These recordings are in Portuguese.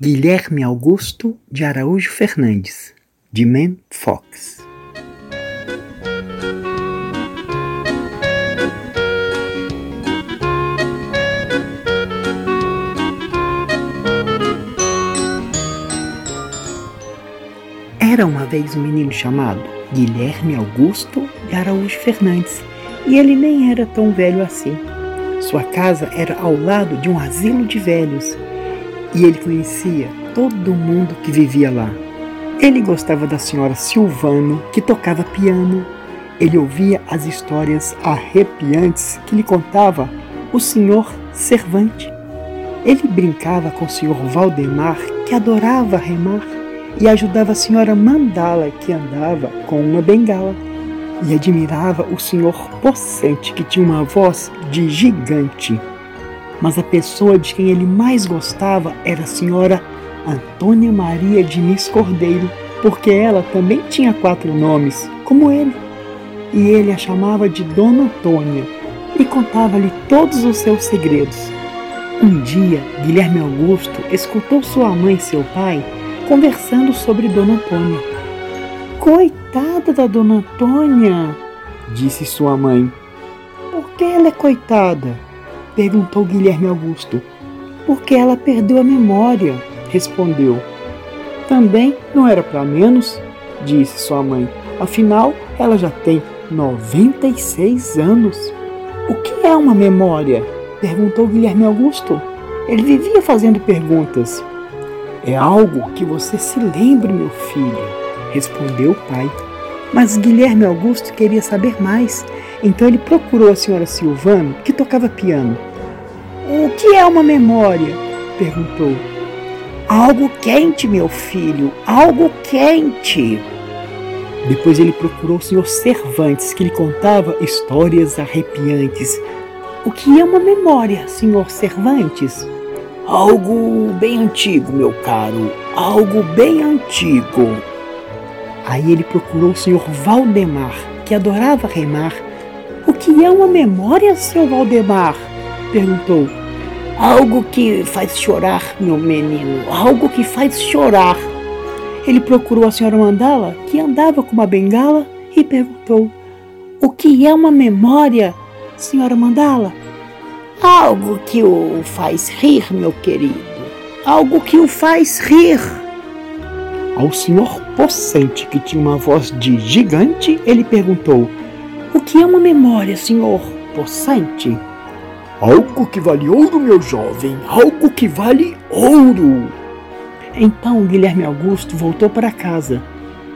Guilherme Augusto de Araújo Fernandes, de Man Fox. Era uma vez um menino chamado Guilherme Augusto de Araújo Fernandes, e ele nem era tão velho assim. Sua casa era ao lado de um asilo de velhos e ele conhecia todo mundo que vivia lá. Ele gostava da senhora Silvano, que tocava piano. Ele ouvia as histórias arrepiantes que lhe contava o senhor Servante. Ele brincava com o senhor Valdemar, que adorava remar, e ajudava a senhora Mandala, que andava com uma bengala e admirava o senhor Possente, que tinha uma voz de gigante. Mas a pessoa de quem ele mais gostava era a senhora Antônia Maria Diniz Cordeiro, porque ela também tinha quatro nomes, como ele. E ele a chamava de Dona Antônia e contava-lhe todos os seus segredos. Um dia, Guilherme Augusto escutou sua mãe e seu pai conversando sobre Dona Antônia. Coitada da dona Antônia, disse sua mãe. Por que ela é coitada? Perguntou Guilherme Augusto. Porque ela perdeu a memória, respondeu. Também não era para menos, disse sua mãe. Afinal, ela já tem 96 anos. O que é uma memória? perguntou Guilherme Augusto. Ele vivia fazendo perguntas. É algo que você se lembre, meu filho, respondeu o pai. Mas Guilherme Augusto queria saber mais, então ele procurou a senhora Silvano, que tocava piano. O que é uma memória? perguntou. Algo quente, meu filho, algo quente. Depois ele procurou o senhor Cervantes, que lhe contava histórias arrepiantes. O que é uma memória, senhor Cervantes? Algo bem antigo, meu caro, algo bem antigo, Aí ele procurou o senhor Valdemar, que adorava remar. O que é uma memória, seu Valdemar? perguntou. Algo que faz chorar, meu menino, algo que faz chorar. Ele procurou a senhora Mandala, que andava com uma bengala, e perguntou: O que é uma memória, senhora Mandala? Algo que o faz rir, meu querido. Algo que o faz rir. Ao senhor Possente, que tinha uma voz de gigante, ele perguntou: O que é uma memória, senhor Possente? Algo que vale ouro, meu jovem, algo que vale ouro. Então Guilherme Augusto voltou para casa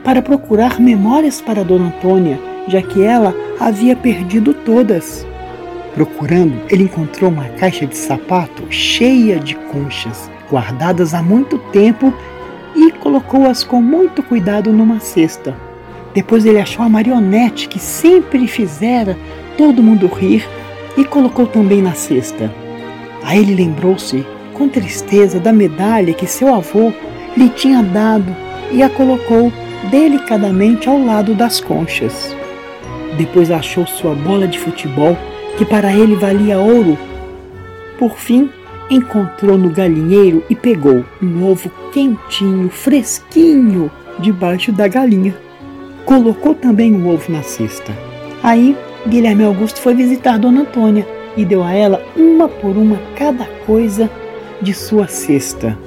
para procurar memórias para Dona Antônia, já que ela havia perdido todas. Procurando, ele encontrou uma caixa de sapato cheia de conchas, guardadas há muito tempo e colocou-as com muito cuidado numa cesta. Depois ele achou a marionete que sempre fizera todo mundo rir e colocou também na cesta. Aí ele lembrou-se com tristeza da medalha que seu avô lhe tinha dado e a colocou delicadamente ao lado das conchas. Depois achou sua bola de futebol, que para ele valia ouro. Por fim, encontrou no galinheiro e pegou um ovo quentinho, fresquinho, debaixo da galinha. Colocou também o ovo na cesta. Aí, Guilherme Augusto foi visitar Dona Antônia e deu a ela uma por uma cada coisa de sua cesta.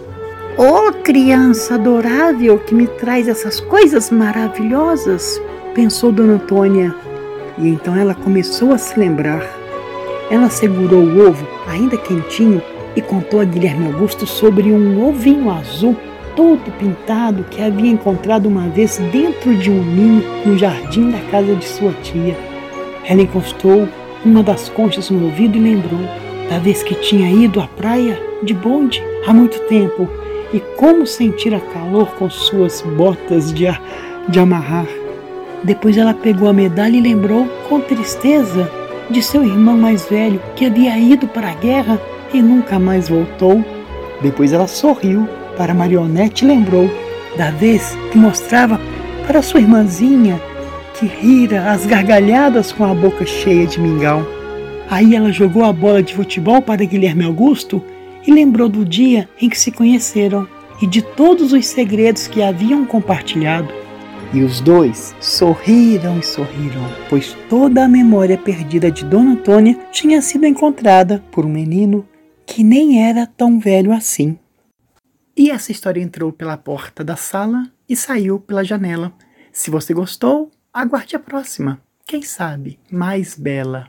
Ô oh, criança adorável que me traz essas coisas maravilhosas, pensou Dona Antônia. E então ela começou a se lembrar. Ela segurou o ovo, ainda quentinho, e contou a Guilherme Augusto sobre um ovinho azul todo pintado que havia encontrado uma vez dentro de um ninho no jardim da casa de sua tia. Ela encostou uma das conchas no ouvido e lembrou da vez que tinha ido à praia de bonde há muito tempo e como sentira calor com suas botas de, de amarrar. Depois ela pegou a medalha e lembrou com tristeza de seu irmão mais velho que havia ido para a guerra e nunca mais voltou. Depois ela sorriu para a marionete e lembrou da vez que mostrava para sua irmãzinha que rira as gargalhadas com a boca cheia de mingau. Aí ela jogou a bola de futebol para Guilherme Augusto e lembrou do dia em que se conheceram. e de todos os segredos que haviam compartilhado. E os dois sorriram e sorriram, pois toda a memória perdida de Dona Antônia tinha sido encontrada por um menino que nem era tão velho assim. E essa história entrou pela porta da sala e saiu pela janela. Se você gostou, aguarde a próxima. Quem sabe mais bela.